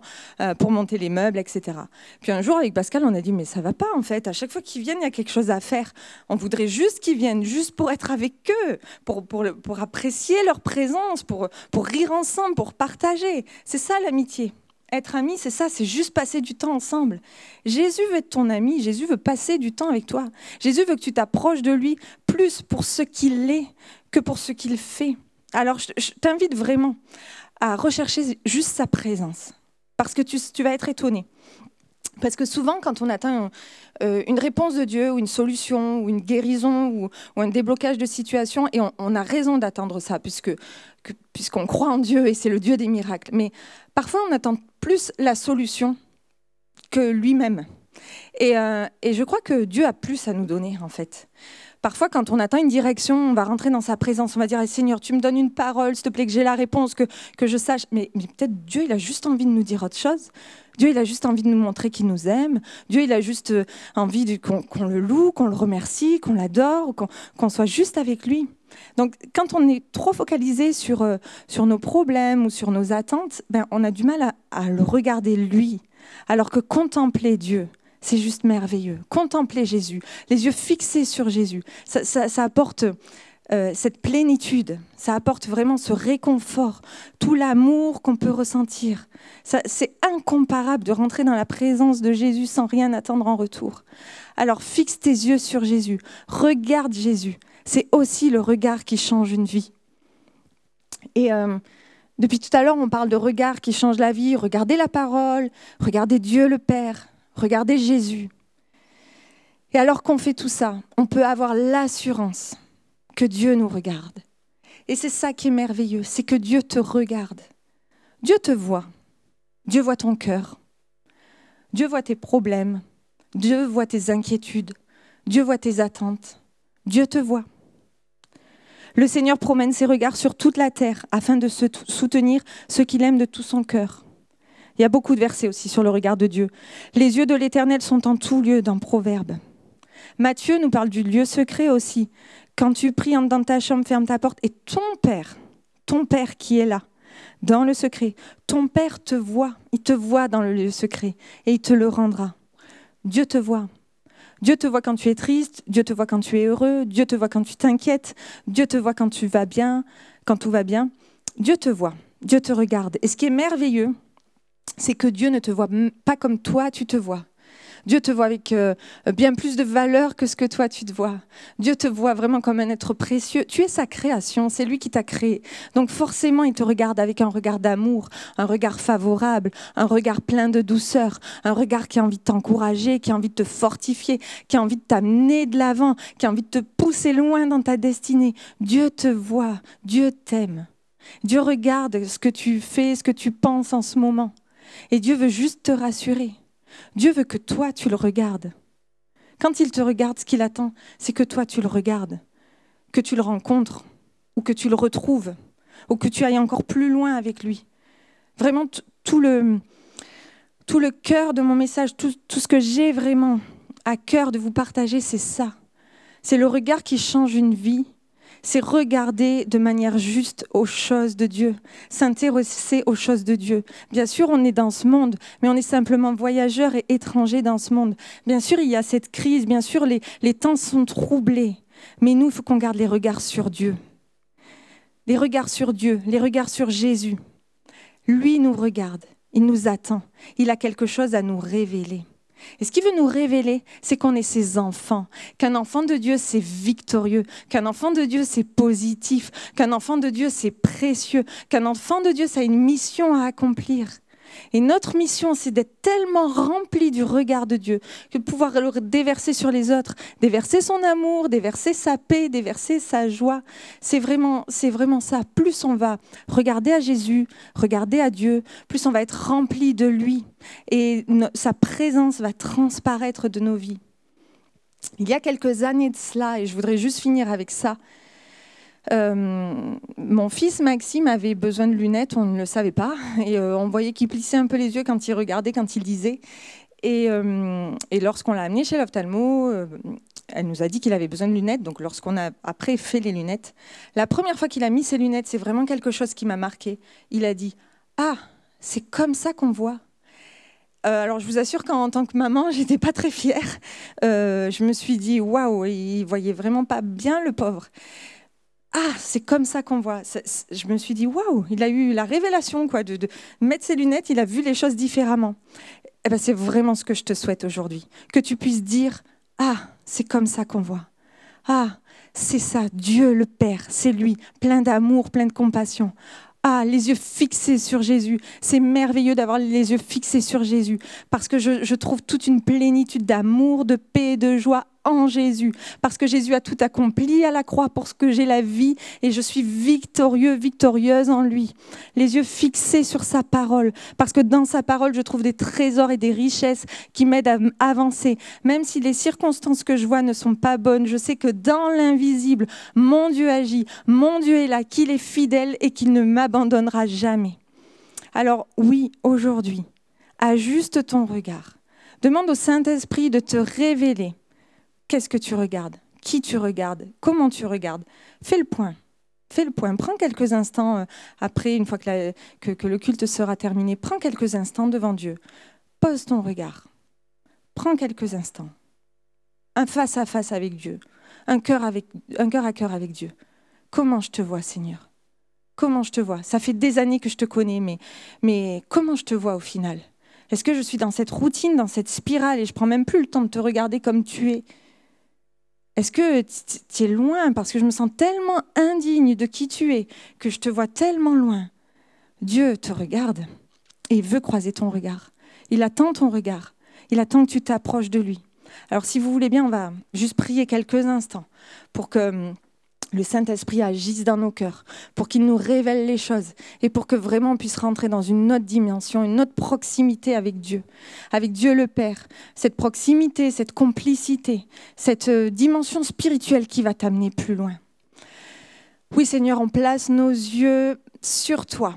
pour monter les meubles, etc. Puis un jour, avec Pascal, on a dit mais ça va pas en fait. À chaque fois qu'ils viennent, il y a quelque chose à faire. On voudrait juste qu'ils viennent, juste pour être avec eux, pour, pour, pour apprécier leur présence, pour, pour rire ensemble, pour partager. C'est ça l'amitié. Être ami, c'est ça, c'est juste passer du temps ensemble. Jésus veut être ton ami, Jésus veut passer du temps avec toi. Jésus veut que tu t'approches de lui plus pour ce qu'il est que pour ce qu'il fait. Alors je, t'invite vraiment à rechercher juste sa présence, parce que tu, vas être étonné. Parce que souvent, quand on atteint euh, une réponse de Dieu, ou une solution, ou une guérison, ou, un déblocage de situation, et on, a raison d'attendre ça, puisque puisqu'on croit en Dieu et c'est le Dieu des miracles. Mais parfois, on attend plus la solution que lui-même. Et, euh, et, je crois que Dieu a plus à nous donner, en fait. Parfois, quand on attend une direction, on va rentrer dans sa présence, on va dire eh, Seigneur, tu me donnes une parole, s'il te plaît, que j'ai la réponse, que, que je sache. Mais, mais peut-être Dieu, il a juste envie de nous dire autre chose. Dieu, il a juste envie de nous montrer qu'il nous aime. Dieu, il a juste euh, envie qu'on le loue, qu'on le remercie, qu'on l'adore, qu'on soit juste avec lui. Donc, quand on est trop focalisé sur, euh, sur nos problèmes ou sur nos attentes, ben, on a du mal à, à le regarder lui. Alors que contempler Dieu, c'est juste merveilleux. Contempler Jésus, les yeux fixés sur Jésus, ça, apporte euh, cette plénitude, ça apporte vraiment ce réconfort, tout l'amour qu'on peut ressentir. C'est incomparable de rentrer dans la présence de Jésus sans rien attendre en retour. Alors fixe tes yeux sur Jésus, regarde Jésus. C'est aussi le regard qui change une vie. Et euh, depuis tout à l'heure, on parle de regard qui change la vie. Regardez la parole, regardez Dieu le Père, regardez Jésus. Et alors qu'on fait tout ça, on peut avoir l'assurance que Dieu nous regarde. Et c'est ça qui est merveilleux, c'est que Dieu te regarde. Dieu te voit. Dieu voit ton cœur. Dieu voit tes problèmes. Dieu voit tes inquiétudes. Dieu voit tes attentes. Dieu te voit. Le Seigneur promène ses regards sur toute la terre afin de soutenir ceux qu'il aime de tout son cœur. Il y a beaucoup de versets aussi sur le regard de Dieu. Les yeux de l'Éternel sont en tout lieu dans Proverbe. Matthieu nous parle du lieu secret aussi. Quand tu pries dans ta chambre, ferme ta porte et ton Père, ton Père qui est là, dans le secret, ton Père te voit, il te voit dans le lieu secret et il te le rendra. Dieu te voit. Dieu te voit quand tu es triste, Dieu te voit quand tu es heureux, Dieu te voit quand tu t'inquiètes, Dieu te voit quand tu vas bien, quand tout va bien. Dieu te voit, Dieu te regarde. Et ce qui est merveilleux, c'est que Dieu ne te voit pas comme toi tu te vois. Dieu te voit avec euh, bien plus de valeur que ce que toi tu te vois. Dieu te voit vraiment comme un être précieux. Tu es sa création, c'est lui qui t'a créé. Donc forcément, il te regarde avec un regard d'amour, un regard favorable, un regard plein de douceur, un regard qui a envie de t'encourager, qui a envie de te fortifier, qui a envie de t'amener de l'avant, qui a envie de te pousser loin dans ta destinée. Dieu te voit, Dieu t'aime. Dieu regarde ce que tu fais, ce que tu penses en ce moment. Et Dieu veut juste te rassurer. Dieu veut que toi, tu le regardes. Quand il te regarde, ce qu'il attend, c'est que toi, tu le regardes, que tu le rencontres, ou que tu le retrouves, ou que tu ailles encore plus loin avec lui. Vraiment, tout le, tout le cœur de mon message, tout, tout ce que j'ai vraiment à cœur de vous partager, c'est ça. C'est le regard qui change une vie, c'est regarder de manière juste aux choses de Dieu, s'intéresser aux choses de Dieu. Bien sûr, on est dans ce monde, mais on est simplement voyageurs et étrangers dans ce monde. Bien sûr, il y a cette crise, bien sûr, les, temps sont troublés, mais nous, il faut qu'on garde les regards sur Dieu. Les regards sur Dieu, les regards sur Jésus. Lui nous regarde, il nous attend, il a quelque chose à nous révéler. Et ce qu'il veut nous révéler, c'est qu'on est ses enfants, qu'un enfant de Dieu, c'est victorieux, qu'un enfant de Dieu, c'est positif, qu'un enfant de Dieu, c'est précieux, qu'un enfant de Dieu, ça a une mission à accomplir. Et notre mission, c'est d'être tellement rempli du regard de Dieu que de pouvoir le déverser sur les autres, déverser son amour, déverser sa paix, déverser sa joie. C'est vraiment, c'est vraiment ça. Plus on va regarder à Jésus, regarder à Dieu, plus on va être rempli de lui et sa présence va transparaître de nos vies. Il y a quelques années de cela, et je voudrais juste finir avec ça, mon fils Maxime avait besoin de lunettes, on ne le savait pas, et euh, on voyait qu'il plissait un peu les yeux quand il regardait, quand il lisait. Et, euh, lorsqu'on l'a amené chez l'ophtalmo, elle nous a dit qu'il avait besoin de lunettes. Donc lorsqu'on a après fait les lunettes, la première fois qu'il a mis ses lunettes, c'est vraiment quelque chose qui m'a marqué. Il a dit Ah, c'est comme ça qu'on voit. alors je vous assure qu'en tant que maman, j'étais pas très fière. je me suis dit waouh, il voyait vraiment pas bien le pauvre ah, c'est comme ça qu'on voit. je me suis dit, waouh, il a eu la révélation quoi, de, mettre ses lunettes, il a vu les choses différemment. Eh ben, c'est vraiment ce que je te souhaite aujourd'hui. Que tu puisses dire, ah, c'est comme ça qu'on voit. Ah, c'est ça, Dieu le Père, c'est lui, plein d'amour, plein de compassion. Ah, les yeux fixés sur Jésus. C'est merveilleux d'avoir les yeux fixés sur Jésus parce que je, je trouve toute une plénitude d'amour, de paix, de joie en Jésus, parce que Jésus a tout accompli à la croix pour ce que j'ai la vie et je suis victorieux, victorieuse en lui. Les yeux fixés sur sa parole, parce que dans sa parole, je trouve des trésors et des richesses qui m'aident à avancer. Même si les circonstances que je vois ne sont pas bonnes, je sais que dans l'invisible, mon Dieu agit, mon Dieu est là, qu'il est fidèle et qu'il ne m'abandonnera jamais. Alors oui, aujourd'hui, ajuste ton regard. Demande au Saint-Esprit de te révéler Qu'est-ce que tu regardes? Qui tu regardes? Comment tu regardes? Fais le point. Fais le point. Prends quelques instants euh, après, une fois que, le culte sera terminé, prends quelques instants devant Dieu. Pose ton regard. Prends quelques instants. Un face à face avec Dieu. Un cœur, avec, un cœur à cœur avec Dieu. comment je te vois, Seigneur? Comment je te vois? Ça fait des années que je te connais, mais, mais comment je te vois au final? Est-ce que je suis dans cette routine, dans cette spirale, et je prends même plus le temps de te regarder comme tu es? Est-ce que tu es loin? Parce que je me sens tellement indigne de qui tu es, que je te vois tellement loin Dieu te regarde et veut croiser ton regard. Il attend ton regard. Il attend que tu t'approches de lui. Alors si vous voulez bien, on va juste prier quelques instants pour que hum, le Saint-Esprit agisse dans nos cœurs, pour qu'il nous révèle les choses et pour que vraiment on puisse rentrer dans une autre dimension, une autre proximité avec Dieu, avec Dieu le Père. Cette proximité, cette complicité, cette euh, dimension spirituelle qui va t'amener plus loin. Oui Seigneur, on place nos yeux sur toi.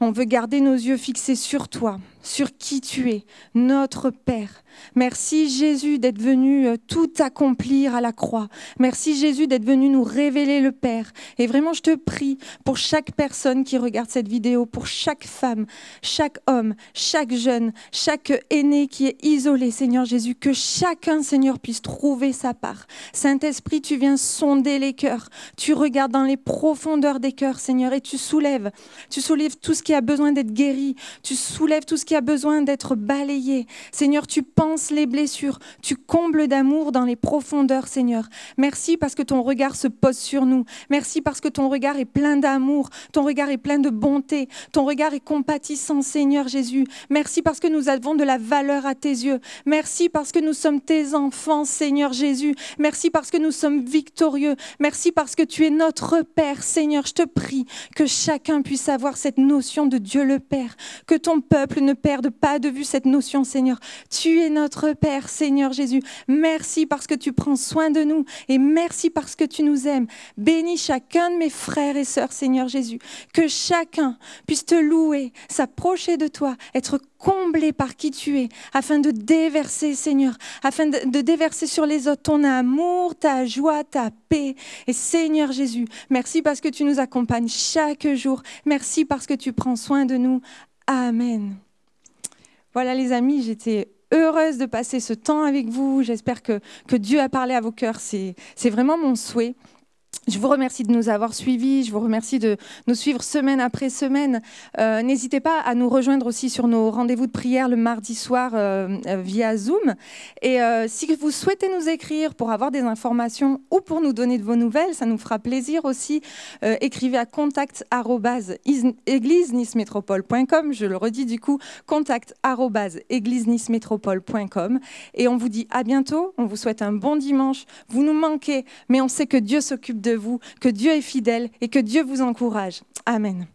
On veut garder nos yeux fixés sur toi, sur qui tu es, notre Père. Merci Jésus d'être venu euh, tout accomplir à la croix. Merci Jésus d'être venu nous révéler le Père. Et vraiment, je te prie pour chaque personne qui regarde cette vidéo, pour chaque femme, chaque homme, chaque jeune, chaque aîné qui est isolé, Seigneur Jésus, que chacun, Seigneur, puisse trouver sa part. Saint-Esprit, tu viens sonder les cœurs. Tu regardes dans les profondeurs des cœurs, Seigneur, et tu soulèves. Tu soulèves tout ce qui a besoin d'être guéri. Tu soulèves tout ce qui a besoin d'être balayé. Seigneur, tu penses les blessures, tu combles d'amour dans les profondeurs, Seigneur. Merci parce que ton regard se pose sur nous. Merci parce que ton regard est plein d'amour, ton regard est plein de bonté, ton regard est compatissant, Seigneur Jésus. Merci parce que nous avons de la valeur à tes yeux. Merci parce que nous sommes tes enfants, Seigneur Jésus. Merci parce que nous sommes victorieux. Merci parce que tu es notre Père, Seigneur. Je te prie que chacun puisse avoir cette notion de Dieu le Père, que ton peuple ne perde pas de vue cette notion, Seigneur. Tu es notre Père, Seigneur Jésus. Merci parce que tu prends soin de nous et merci parce que tu nous aimes. Bénis chacun de mes frères et sœurs, Seigneur Jésus. Que chacun puisse te louer, s'approcher de toi, être comblé par qui tu es, afin de déverser, Seigneur, afin de, déverser sur les autres ton amour, ta joie, ta paix. Et Seigneur Jésus, merci parce que tu nous accompagnes chaque jour. Merci parce que tu prends soin de nous. Amen. Voilà les amis, j'étais heureuse de passer ce temps avec vous. J'espère que, que Dieu a parlé à vos cœurs. C'est vraiment mon souhait. Je vous remercie de nous avoir suivis, je vous remercie de nous suivre semaine après semaine. Euh, N'hésitez pas à nous rejoindre aussi sur nos rendez-vous de prière le mardi soir euh, euh via Zoom. Et si vous souhaitez nous écrire pour avoir des informations ou pour nous donner de vos nouvelles, ça nous fera plaisir aussi. Écrivez à contact. Je le redis du coup, contact église-nice-métropole.com. Et on vous dit à bientôt, on vous souhaite un bon dimanche. Vous nous manquez, mais on sait que Dieu s'occupe de vous, que Dieu est fidèle et que Dieu vous encourage. Amen.